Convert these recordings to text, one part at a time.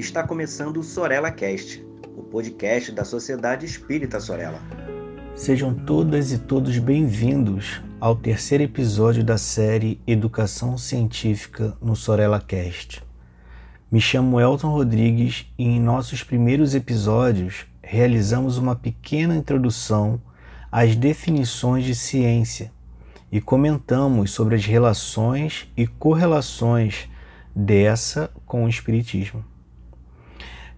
Está começando o Sorella Cast, o podcast da Sociedade Espírita Sorella. Sejam todas e todos bem-vindos ao terceiro episódio da série Educação Científica no Sorella Cast. Me chamo Elton Rodrigues e em nossos primeiros episódios realizamos uma pequena introdução às definições de ciência e comentamos sobre as relações e correlações dessa com o Espiritismo.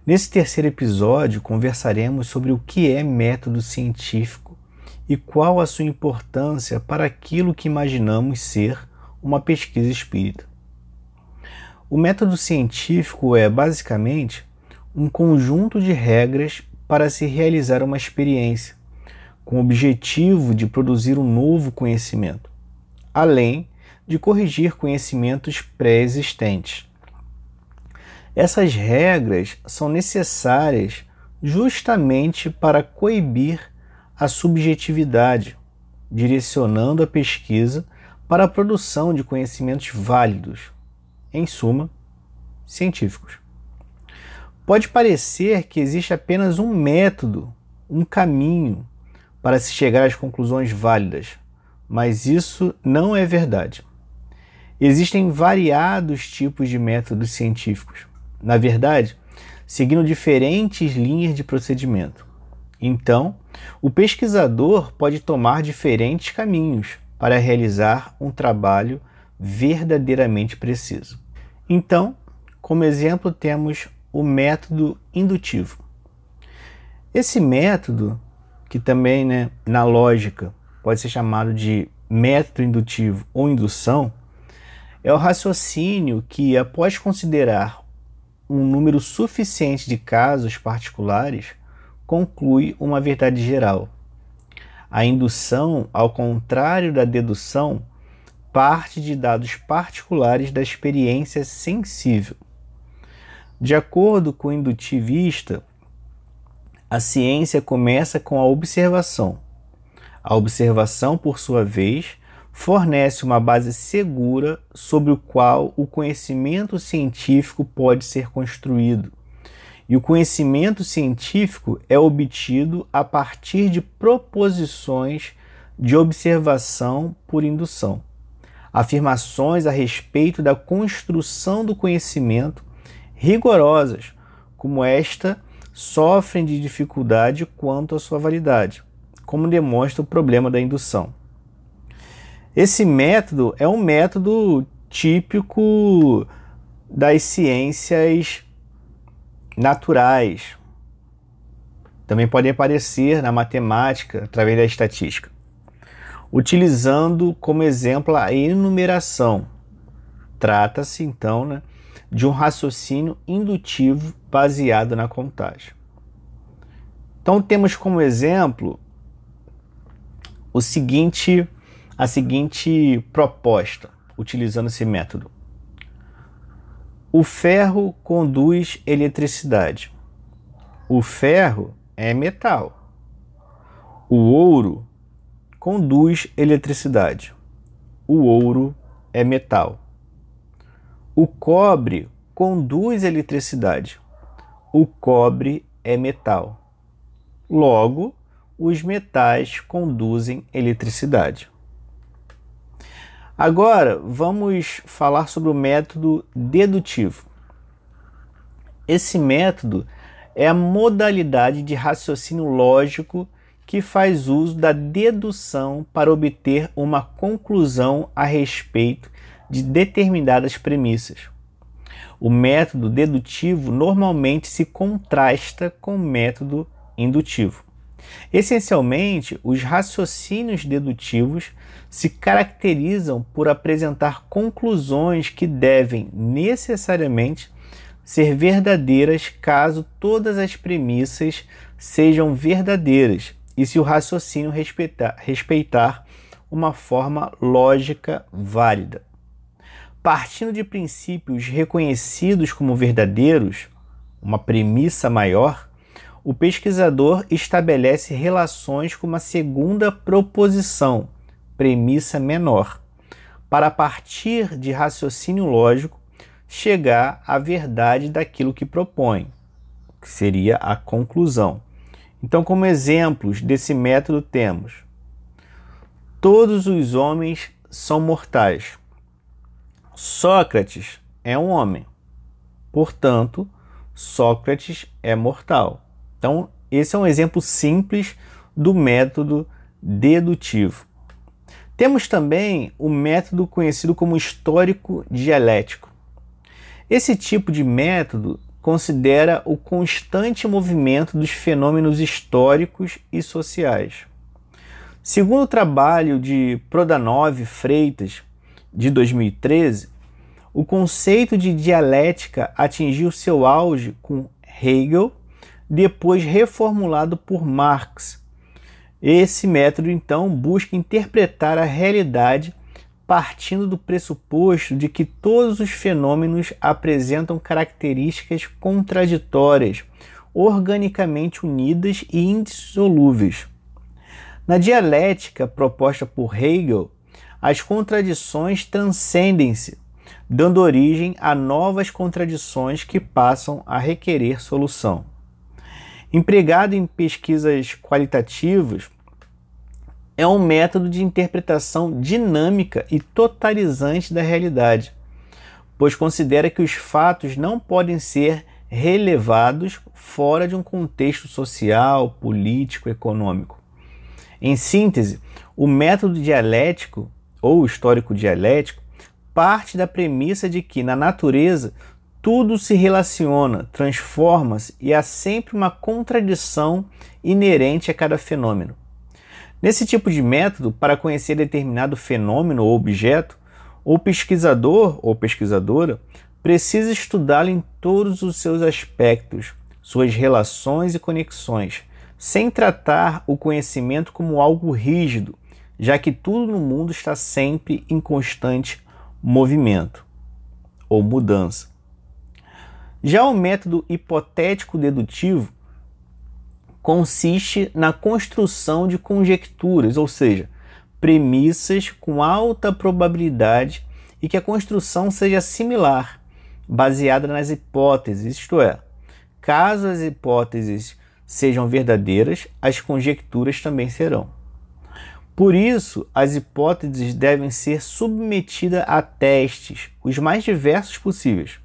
Nesse terceiro episódio, conversaremos sobre o que é método científico e qual a sua importância para aquilo que imaginamos ser uma pesquisa espírita. O método científico é, basicamente, um conjunto de regras para se realizar uma experiência, com o objetivo de produzir um novo conhecimento, além de corrigir conhecimentos pré-existentes. Essas regras são necessárias justamente para coibir a subjetividade, direcionando a pesquisa para a produção de conhecimentos válidos, em suma, científicos. Pode parecer que existe apenas um método, um caminho para se chegar às conclusões válidas, mas isso não é verdade. Existem variados tipos de métodos científicos, na verdade, seguindo diferentes linhas de procedimento. Então, o pesquisador pode tomar diferentes caminhos para realizar um trabalho verdadeiramente preciso. Então, como exemplo, temos o método indutivo. Esse método, que também né, na lógica pode ser chamado de método indutivo ou indução, é o raciocínio que, após considerar um número suficiente de casos particulares, conclui uma verdade geral. A indução, ao contrário da dedução, parte de dados particulares da experiência sensível. De acordo com o indutivista, a ciência começa com a observação. A observação, por sua vez, fornece uma base segura sobre o qual o conhecimento científico pode ser construído. E o conhecimento científico é obtido a partir de proposições de observação por indução. Afirmações a respeito da construção do conhecimento rigorosas, como esta, sofrem de dificuldade quanto à sua validade, como demonstra o problema da indução. Esse método é um método típico das ciências naturais. Também pode aparecer na matemática através da estatística, utilizando como exemplo a enumeração. Trata-se então né, de um raciocínio indutivo baseado na contagem. Então temos como exemplo o seguinte a seguinte proposta utilizando esse método. O ferro conduz eletricidade. O ferro é metal. O ouro conduz eletricidade. O ouro é metal. O cobre conduz eletricidade. O cobre é metal. Logo, os metais conduzem eletricidade. Agora vamos falar sobre o método dedutivo. Esse método é a modalidade de raciocínio lógico que faz uso da dedução para obter uma conclusão a respeito de determinadas premissas. O método dedutivo normalmente se contrasta com o método indutivo. Essencialmente, os raciocínios dedutivos se caracterizam por apresentar conclusões que devem necessariamente ser verdadeiras caso todas as premissas sejam verdadeiras e se o raciocínio respeitar, respeitar uma forma lógica válida. Partindo de princípios reconhecidos como verdadeiros, uma premissa maior, o pesquisador estabelece relações com uma segunda proposição, premissa menor, para partir de raciocínio lógico chegar à verdade daquilo que propõe, que seria a conclusão. Então, como exemplos desse método, temos: todos os homens são mortais. Sócrates é um homem. Portanto, Sócrates é mortal. Então, esse é um exemplo simples do método dedutivo. Temos também o método conhecido como histórico dialético. Esse tipo de método considera o constante movimento dos fenômenos históricos e sociais. Segundo o trabalho de Prodanov Freitas, de 2013, o conceito de dialética atingiu seu auge com Hegel, depois reformulado por Marx. Esse método, então, busca interpretar a realidade partindo do pressuposto de que todos os fenômenos apresentam características contraditórias, organicamente unidas e indissolúveis. Na dialética proposta por Hegel, as contradições transcendem-se, dando origem a novas contradições que passam a requerer solução. Empregado em pesquisas qualitativas, é um método de interpretação dinâmica e totalizante da realidade, pois considera que os fatos não podem ser relevados fora de um contexto social, político, econômico. Em síntese, o método dialético ou histórico dialético parte da premissa de que na natureza tudo se relaciona, transforma-se e há sempre uma contradição inerente a cada fenômeno. Nesse tipo de método, para conhecer determinado fenômeno ou objeto, o pesquisador ou pesquisadora precisa estudá-lo em todos os seus aspectos, suas relações e conexões, sem tratar o conhecimento como algo rígido, já que tudo no mundo está sempre em constante movimento ou mudança. Já o método hipotético dedutivo consiste na construção de conjecturas, ou seja, premissas com alta probabilidade e que a construção seja similar, baseada nas hipóteses, isto é, caso as hipóteses sejam verdadeiras, as conjecturas também serão. Por isso, as hipóteses devem ser submetidas a testes, os mais diversos possíveis.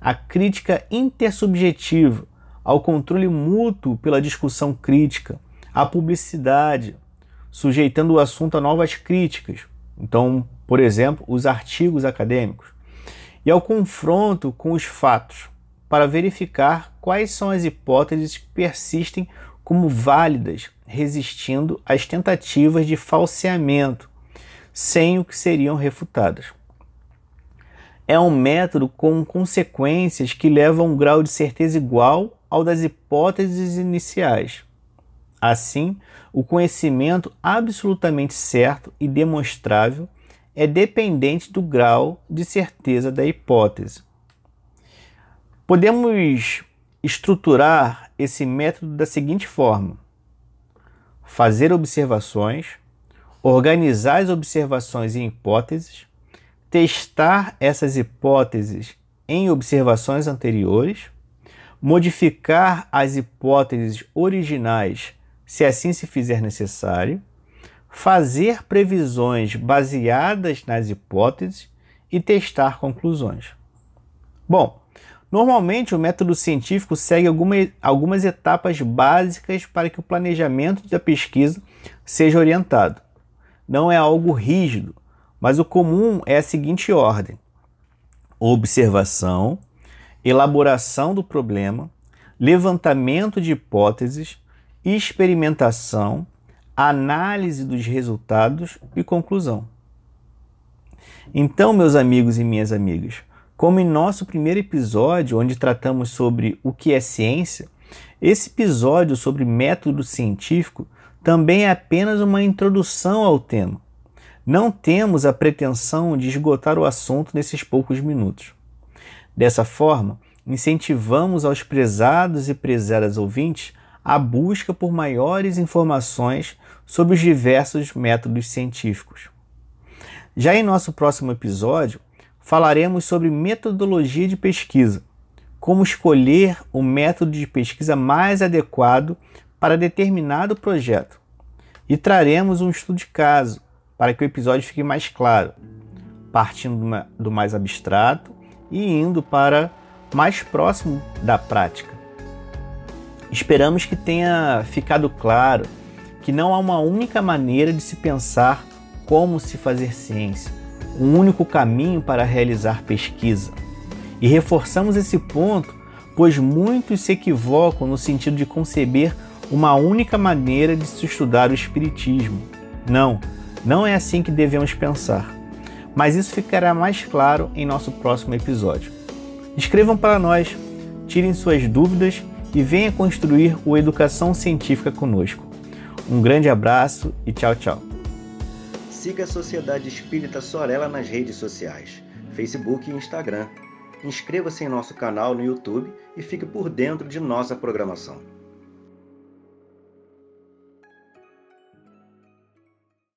A crítica intersubjetiva, ao controle mútuo pela discussão crítica, à publicidade, sujeitando o assunto a novas críticas. Então, por exemplo, os artigos acadêmicos, e ao confronto com os fatos, para verificar quais são as hipóteses que persistem como válidas, resistindo às tentativas de falseamento, sem o que seriam refutadas. É um método com consequências que levam a um grau de certeza igual ao das hipóteses iniciais. Assim, o conhecimento absolutamente certo e demonstrável é dependente do grau de certeza da hipótese. Podemos estruturar esse método da seguinte forma: fazer observações, organizar as observações em hipóteses, testar essas hipóteses em observações anteriores, modificar as hipóteses originais se assim se fizer necessário, fazer previsões baseadas nas hipóteses e testar conclusões. Bom, Normalmente, o método científico segue alguma, algumas etapas básicas para que o planejamento da pesquisa seja orientado. Não é algo rígido, mas o comum é a seguinte ordem: observação, elaboração do problema, levantamento de hipóteses, experimentação, análise dos resultados e conclusão. Então, meus amigos e minhas amigas, como em nosso primeiro episódio, onde tratamos sobre o que é ciência, esse episódio sobre método científico também é apenas uma introdução ao tema. Não temos a pretensão de esgotar o assunto nesses poucos minutos. Dessa forma, incentivamos aos prezados e prezadas ouvintes a busca por maiores informações sobre os diversos métodos científicos. Já em nosso próximo episódio, falaremos sobre metodologia de pesquisa, como escolher o método de pesquisa mais adequado para determinado projeto. E traremos um estudo de caso para que o episódio fique mais claro, partindo do mais abstrato e indo para mais próximo da prática. Esperamos que tenha ficado claro que não há uma única maneira de se pensar como se fazer ciência, um único caminho para realizar pesquisa. E reforçamos esse ponto, pois muitos se equivocam no sentido de conceber uma única maneira de se estudar o Espiritismo. Não, não é assim que devemos pensar. Mas isso ficará mais claro em nosso próximo episódio. Escrevam para nós, tirem suas dúvidas e venha construir o Educação Científica conosco. Um grande abraço e tchau, tchau. Siga a Sociedade Espírita Sorella nas redes sociais, Facebook e Instagram. Inscreva-se em nosso canal no YouTube e fique por dentro de nossa programação.